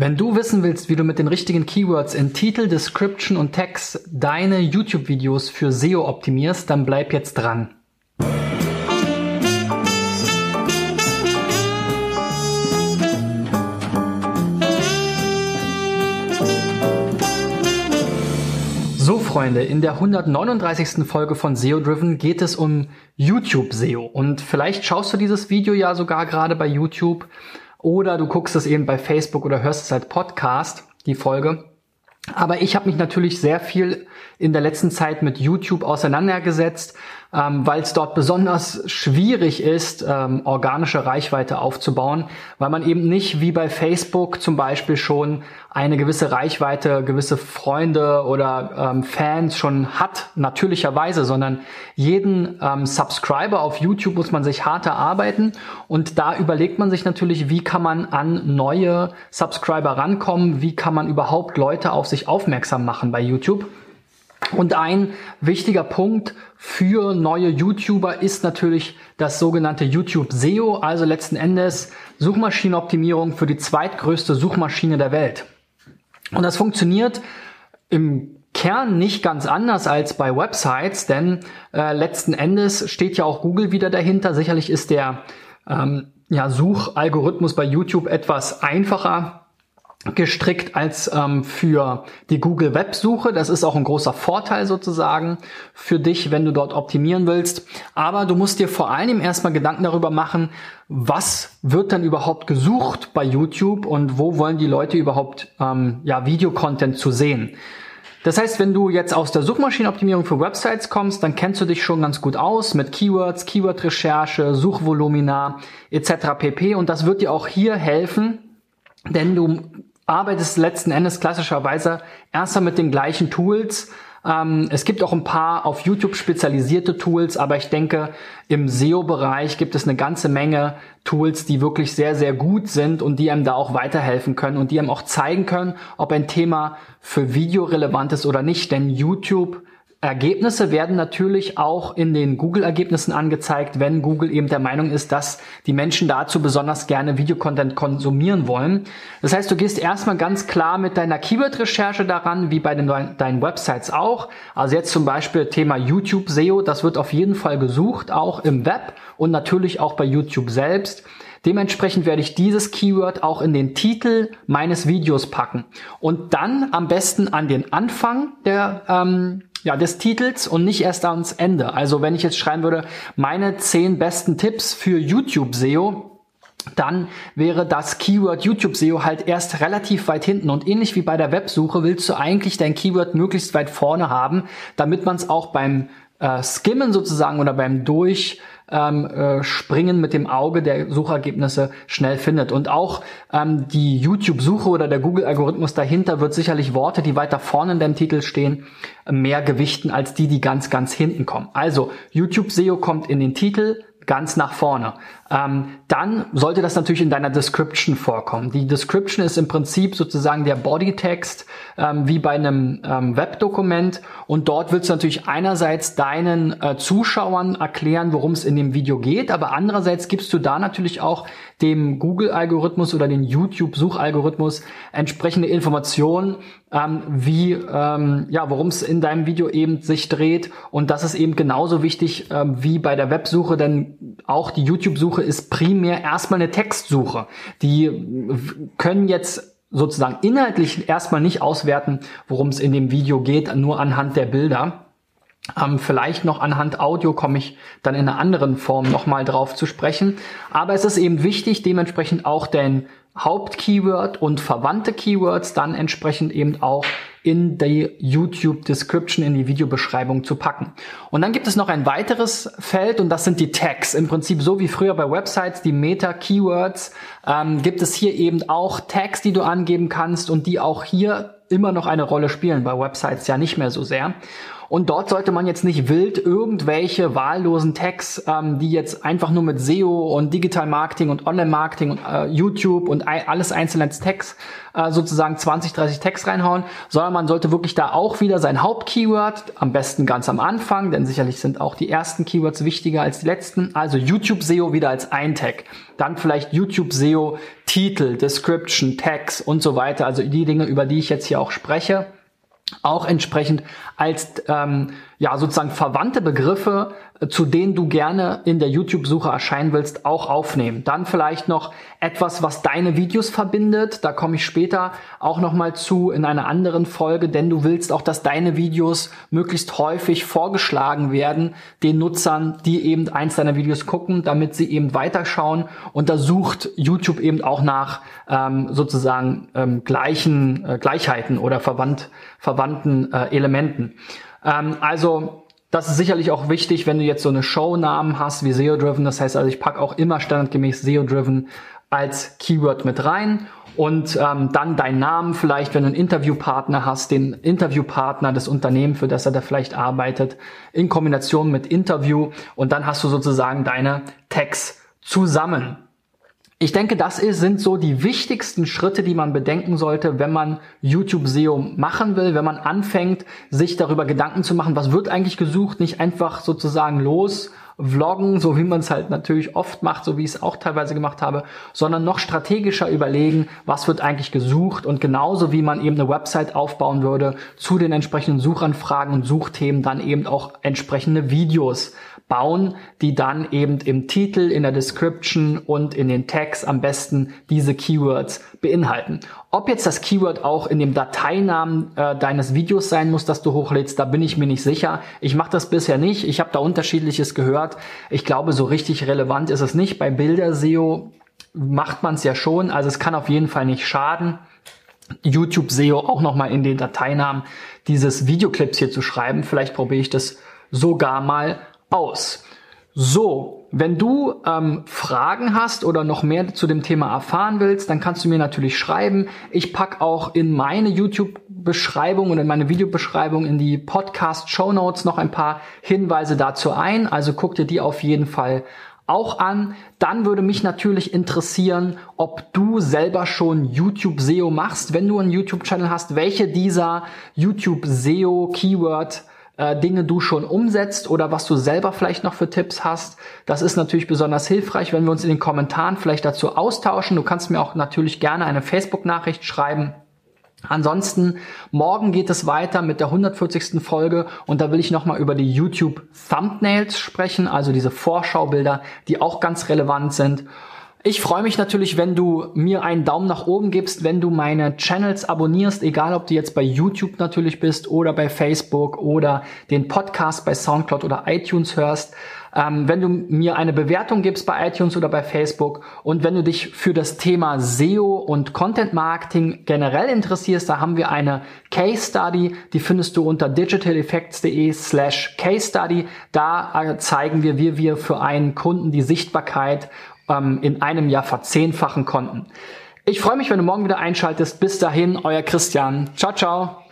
Wenn du wissen willst, wie du mit den richtigen Keywords in Titel, Description und Text deine YouTube-Videos für SEO optimierst, dann bleib jetzt dran. So Freunde, in der 139. Folge von SEO Driven geht es um YouTube SEO und vielleicht schaust du dieses Video ja sogar gerade bei YouTube oder du guckst es eben bei Facebook oder hörst es als Podcast, die Folge. Aber ich habe mich natürlich sehr viel in der letzten Zeit mit YouTube auseinandergesetzt, ähm, weil es dort besonders schwierig ist, ähm, organische Reichweite aufzubauen, weil man eben nicht wie bei Facebook zum Beispiel schon eine gewisse Reichweite, gewisse Freunde oder ähm, Fans schon hat, natürlicherweise, sondern jeden ähm, Subscriber auf YouTube muss man sich hart erarbeiten. Und da überlegt man sich natürlich, wie kann man an neue Subscriber rankommen, wie kann man überhaupt Leute auf sich aufmerksam machen bei YouTube. Und ein wichtiger Punkt für neue YouTuber ist natürlich das sogenannte YouTube SEO, also letzten Endes Suchmaschinenoptimierung für die zweitgrößte Suchmaschine der Welt. Und das funktioniert im Kern nicht ganz anders als bei Websites, denn äh, letzten Endes steht ja auch Google wieder dahinter. Sicherlich ist der ähm, ja, Suchalgorithmus bei YouTube etwas einfacher gestrickt als ähm, für die Google Websuche. Das ist auch ein großer Vorteil sozusagen für dich, wenn du dort optimieren willst. Aber du musst dir vor allem erstmal Gedanken darüber machen, was wird dann überhaupt gesucht bei YouTube und wo wollen die Leute überhaupt ähm, ja, Videocontent zu sehen. Das heißt, wenn du jetzt aus der Suchmaschinenoptimierung für Websites kommst, dann kennst du dich schon ganz gut aus mit Keywords, Keyword-Recherche, Suchvolumina etc. pp. Und das wird dir auch hier helfen, denn du arbeitest letzten Endes klassischerweise erstmal mit den gleichen Tools. Ähm, es gibt auch ein paar auf YouTube spezialisierte Tools, aber ich denke, im SEO-Bereich gibt es eine ganze Menge Tools, die wirklich sehr, sehr gut sind und die einem da auch weiterhelfen können und die einem auch zeigen können, ob ein Thema für Video relevant ist oder nicht. Denn YouTube Ergebnisse werden natürlich auch in den Google-Ergebnissen angezeigt, wenn Google eben der Meinung ist, dass die Menschen dazu besonders gerne Videocontent konsumieren wollen. Das heißt, du gehst erstmal ganz klar mit deiner Keyword-Recherche daran, wie bei den, deinen Websites auch. Also jetzt zum Beispiel Thema YouTube SEO, das wird auf jeden Fall gesucht, auch im Web und natürlich auch bei YouTube selbst. Dementsprechend werde ich dieses Keyword auch in den Titel meines Videos packen und dann am besten an den Anfang der ähm, ja, des Titels und nicht erst ans Ende. Also wenn ich jetzt schreiben würde, meine zehn besten Tipps für YouTube SEO, dann wäre das Keyword YouTube SEO halt erst relativ weit hinten. Und ähnlich wie bei der Websuche willst du eigentlich dein Keyword möglichst weit vorne haben, damit man es auch beim äh, Skimmen sozusagen oder beim Durch ähm, äh, Springen mit dem Auge der Suchergebnisse schnell findet. Und auch ähm, die YouTube-Suche oder der Google-Algorithmus dahinter wird sicherlich Worte, die weiter vorne in dem Titel stehen, mehr gewichten als die, die ganz, ganz hinten kommen. Also YouTube-SEO kommt in den Titel, ganz nach vorne. Ähm, dann sollte das natürlich in deiner Description vorkommen. Die Description ist im Prinzip sozusagen der Bodytext ähm, wie bei einem ähm, Webdokument und dort willst du natürlich einerseits deinen äh, Zuschauern erklären, worum es in dem Video geht, aber andererseits gibst du da natürlich auch dem Google-Algorithmus oder den YouTube-Suchalgorithmus entsprechende Informationen, ähm, wie ähm, ja, worum es in deinem Video eben sich dreht und das ist eben genauso wichtig ähm, wie bei der Websuche, denn auch die YouTube-Suche ist primär erstmal eine Textsuche. Die können jetzt sozusagen inhaltlich erstmal nicht auswerten, worum es in dem Video geht, nur anhand der Bilder. Ähm, vielleicht noch anhand Audio komme ich dann in einer anderen Form nochmal drauf zu sprechen. Aber es ist eben wichtig, dementsprechend auch den Hauptkeyword und verwandte Keywords dann entsprechend eben auch in die YouTube Description, in die Videobeschreibung zu packen. Und dann gibt es noch ein weiteres Feld und das sind die Tags. Im Prinzip so wie früher bei Websites, die Meta-Keywords, ähm, gibt es hier eben auch Tags, die du angeben kannst und die auch hier immer noch eine Rolle spielen, bei Websites ja nicht mehr so sehr. Und dort sollte man jetzt nicht wild irgendwelche wahllosen Tags, ähm, die jetzt einfach nur mit SEO und Digital Marketing und Online Marketing und äh, YouTube und alles einzelne Tags äh, sozusagen 20, 30 Tags reinhauen, sondern man sollte wirklich da auch wieder sein Hauptkeyword, am besten ganz am Anfang, denn sicherlich sind auch die ersten Keywords wichtiger als die letzten. Also YouTube SEO wieder als ein Tag. Dann vielleicht YouTube SEO Titel, Description, Tags und so weiter. Also die Dinge, über die ich jetzt hier auch spreche auch entsprechend als ähm, ja sozusagen verwandte Begriffe, äh, zu denen du gerne in der YouTube-Suche erscheinen willst, auch aufnehmen. Dann vielleicht noch etwas, was deine Videos verbindet. Da komme ich später auch noch mal zu in einer anderen Folge, denn du willst auch, dass deine Videos möglichst häufig vorgeschlagen werden den Nutzern, die eben eins deiner Videos gucken, damit sie eben weiterschauen. Und da sucht YouTube eben auch nach ähm, sozusagen ähm, gleichen äh, Gleichheiten oder verwandt, verwandten äh, Elementen. Ähm, also das ist sicherlich auch wichtig, wenn du jetzt so eine Shownamen hast wie SEO-Driven. Das heißt also, ich packe auch immer standardgemäß SEO-Driven als Keyword mit rein und ähm, dann deinen Namen vielleicht, wenn du einen Interviewpartner hast, den Interviewpartner des Unternehmens, für das er da vielleicht arbeitet, in Kombination mit Interview und dann hast du sozusagen deine Tags zusammen. Ich denke, das sind so die wichtigsten Schritte, die man bedenken sollte, wenn man YouTube SEO machen will, wenn man anfängt, sich darüber Gedanken zu machen, was wird eigentlich gesucht, nicht einfach sozusagen los vloggen, so wie man es halt natürlich oft macht, so wie ich es auch teilweise gemacht habe, sondern noch strategischer überlegen, was wird eigentlich gesucht und genauso wie man eben eine Website aufbauen würde, zu den entsprechenden Suchanfragen und Suchthemen dann eben auch entsprechende Videos bauen, die dann eben im Titel, in der Description und in den Tags am besten diese Keywords beinhalten. Ob jetzt das Keyword auch in dem Dateinamen äh, deines Videos sein muss, das du hochlädst, da bin ich mir nicht sicher. Ich mache das bisher nicht. Ich habe da unterschiedliches gehört. Ich glaube, so richtig relevant ist es nicht. Bei Bilder-SEO macht man es ja schon. Also es kann auf jeden Fall nicht schaden. YouTube SEO auch nochmal in den Dateinamen dieses Videoclips hier zu schreiben. Vielleicht probiere ich das sogar mal aus. So, wenn du ähm, Fragen hast oder noch mehr zu dem Thema erfahren willst, dann kannst du mir natürlich schreiben. Ich pack auch in meine YouTube-Beschreibung und in meine Videobeschreibung in die Podcast-Show Notes noch ein paar Hinweise dazu ein. Also guck dir die auf jeden Fall auch an. Dann würde mich natürlich interessieren, ob du selber schon YouTube SEO machst. Wenn du einen YouTube-Channel hast, welche dieser YouTube SEO Keyword äh, Dinge du schon umsetzt oder was du selber vielleicht noch für Tipps hast. Das ist natürlich besonders hilfreich, wenn wir uns in den Kommentaren vielleicht dazu austauschen. Du kannst mir auch natürlich gerne eine Facebook-Nachricht schreiben. Ansonsten, morgen geht es weiter mit der 140. Folge und da will ich nochmal über die YouTube Thumbnails sprechen, also diese Vorschaubilder, die auch ganz relevant sind. Ich freue mich natürlich, wenn du mir einen Daumen nach oben gibst, wenn du meine Channels abonnierst, egal ob du jetzt bei YouTube natürlich bist oder bei Facebook oder den Podcast bei SoundCloud oder iTunes hörst. Ähm, wenn du mir eine Bewertung gibst bei iTunes oder bei Facebook und wenn du dich für das Thema SEO und Content Marketing generell interessierst, da haben wir eine Case Study, die findest du unter digitaleffects.de slash Case Study. Da äh, zeigen wir, wie wir für einen Kunden die Sichtbarkeit ähm, in einem Jahr verzehnfachen konnten. Ich freue mich, wenn du morgen wieder einschaltest. Bis dahin, euer Christian. Ciao, ciao.